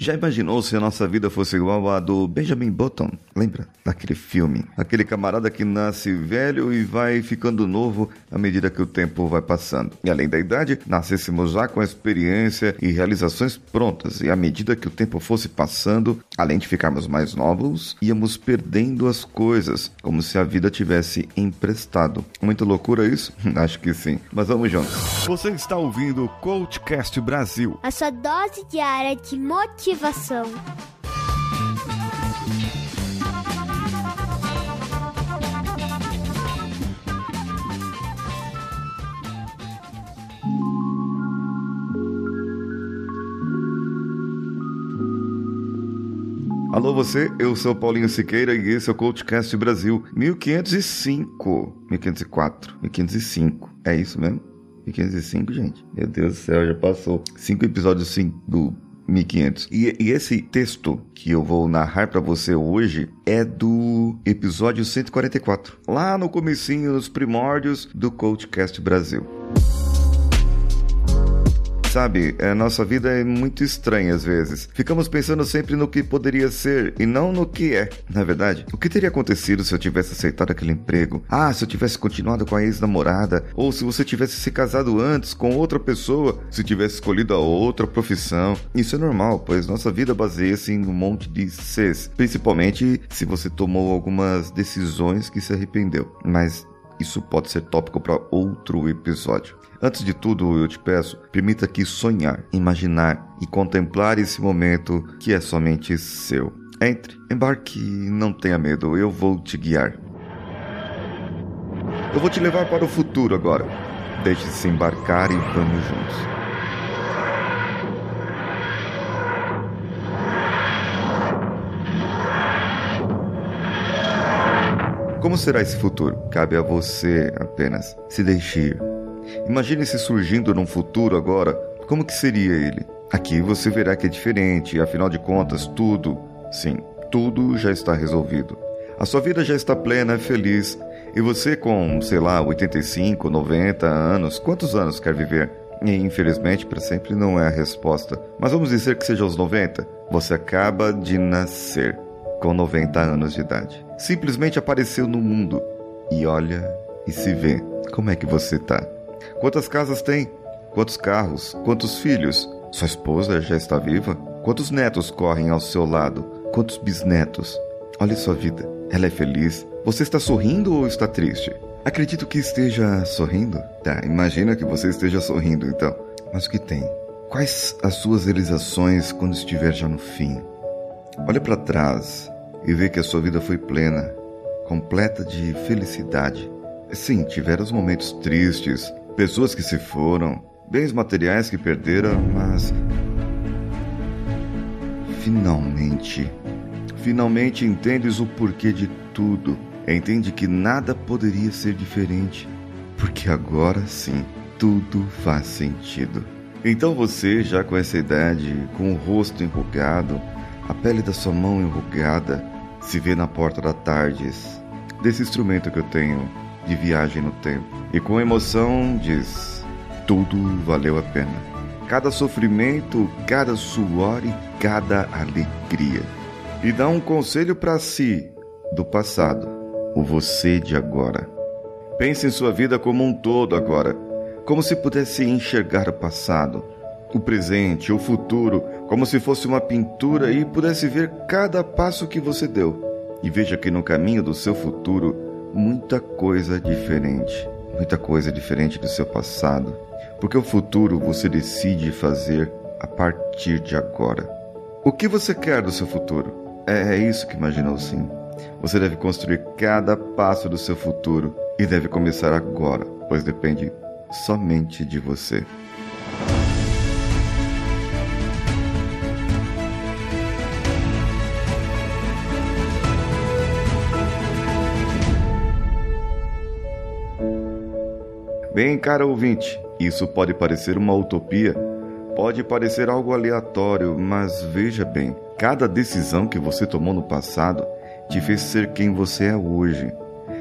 Já imaginou se a nossa vida fosse igual à do Benjamin Button? Lembra daquele filme? Aquele camarada que nasce velho e vai ficando novo à medida que o tempo vai passando. E além da idade, nascêssemos já com a experiência e realizações prontas. E à medida que o tempo fosse passando, além de ficarmos mais novos, íamos perdendo as coisas, como se a vida tivesse emprestado. Muita loucura isso? Acho que sim. Mas vamos juntos. Você está ouvindo o Coachcast Brasil. A sua dose diária de motivação motivação. Alô você, eu sou Paulinho Siqueira e esse é o Coachcast Brasil 1505, 1504, 1505. É isso mesmo? 1505, gente. Meu Deus do céu, já passou cinco episódios sim do 1500. E, e esse texto que eu vou narrar para você hoje é do episódio 144, lá no comecinho, nos primórdios do Coachcast Brasil. Sabe, a nossa vida é muito estranha às vezes. Ficamos pensando sempre no que poderia ser e não no que é. Na é verdade, o que teria acontecido se eu tivesse aceitado aquele emprego? Ah, se eu tivesse continuado com a ex-namorada? Ou se você tivesse se casado antes com outra pessoa? Se tivesse escolhido a outra profissão? Isso é normal, pois nossa vida baseia-se em um monte de Cs. Principalmente se você tomou algumas decisões que se arrependeu. Mas isso pode ser tópico para outro episódio. Antes de tudo, eu te peço, permita aqui sonhar, imaginar e contemplar esse momento que é somente seu. Entre, embarque, não tenha medo, eu vou te guiar. Eu vou te levar para o futuro agora. Deixe-se embarcar e vamos juntos. Como será esse futuro? Cabe a você apenas se deixar Imagine-se surgindo num futuro agora, como que seria ele? Aqui você verá que é diferente, afinal de contas, tudo, sim, tudo já está resolvido. A sua vida já está plena feliz, e você com, sei lá, 85, 90 anos, quantos anos quer viver? E infelizmente para sempre não é a resposta. Mas vamos dizer que seja aos 90. Você acaba de nascer com 90 anos de idade. Simplesmente apareceu no mundo e olha e se vê. Como é que você tá? Quantas casas tem? Quantos carros? Quantos filhos? Sua esposa já está viva? Quantos netos correm ao seu lado? Quantos bisnetos? Olhe sua vida. Ela é feliz? Você está sorrindo ou está triste? Acredito que esteja sorrindo. Tá, imagina que você esteja sorrindo então. Mas o que tem? Quais as suas realizações quando estiver já no fim? Olhe para trás e vê que a sua vida foi plena, completa de felicidade. Sim, tiveram os momentos tristes, pessoas que se foram, bens materiais que perderam, mas. Finalmente. Finalmente entendes o porquê de tudo. Entende que nada poderia ser diferente. Porque agora sim, tudo faz sentido. Então você, já com essa idade, com o rosto enrugado, a pele da sua mão enrugada, se vê na porta da Tardes, desse instrumento que eu tenho de viagem no tempo. E com emoção diz: tudo valeu a pena. Cada sofrimento, cada suor e cada alegria. E dá um conselho para si do passado, o você de agora. Pense em sua vida como um todo agora, como se pudesse enxergar o passado, o presente, o futuro, como se fosse uma pintura e pudesse ver cada passo que você deu. E veja que no caminho do seu futuro muita coisa diferente, muita coisa diferente do seu passado, porque o futuro você decide fazer a partir de agora. O que você quer do seu futuro? É, é isso que imaginou sim. Você deve construir cada passo do seu futuro e deve começar agora, pois depende somente de você. Bem, cara ouvinte, isso pode parecer uma utopia, pode parecer algo aleatório, mas veja bem: cada decisão que você tomou no passado te fez ser quem você é hoje.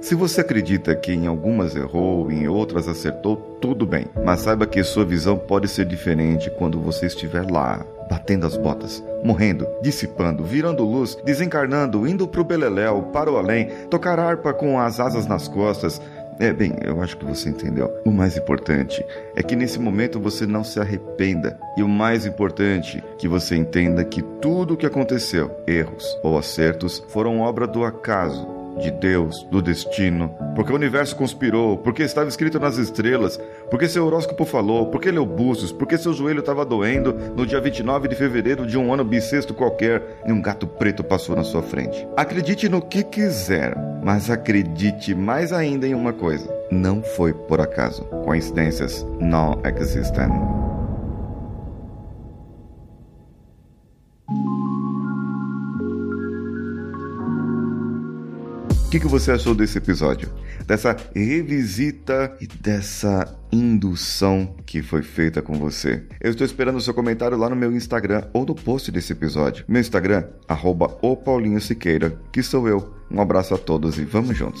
Se você acredita que em algumas errou, em outras acertou, tudo bem, mas saiba que sua visão pode ser diferente quando você estiver lá, batendo as botas, morrendo, dissipando, virando luz, desencarnando, indo pro beleléu, para o além, tocar harpa com as asas nas costas, é, bem, eu acho que você entendeu. O mais importante é que nesse momento você não se arrependa. E o mais importante, que você entenda que tudo o que aconteceu, erros ou acertos, foram obra do acaso de Deus, do destino, porque o universo conspirou, porque estava escrito nas estrelas, porque seu horóscopo falou, porque leu búzios, porque seu joelho estava doendo no dia 29 de fevereiro de um ano bissexto qualquer e um gato preto passou na sua frente. Acredite no que quiser, mas acredite mais ainda em uma coisa: não foi por acaso. Coincidências não existem. O que, que você achou desse episódio? Dessa revisita e dessa indução que foi feita com você. Eu estou esperando o seu comentário lá no meu Instagram ou no post desse episódio. Meu Instagram, arroba o Paulinho Siqueira, que sou eu. Um abraço a todos e vamos juntos.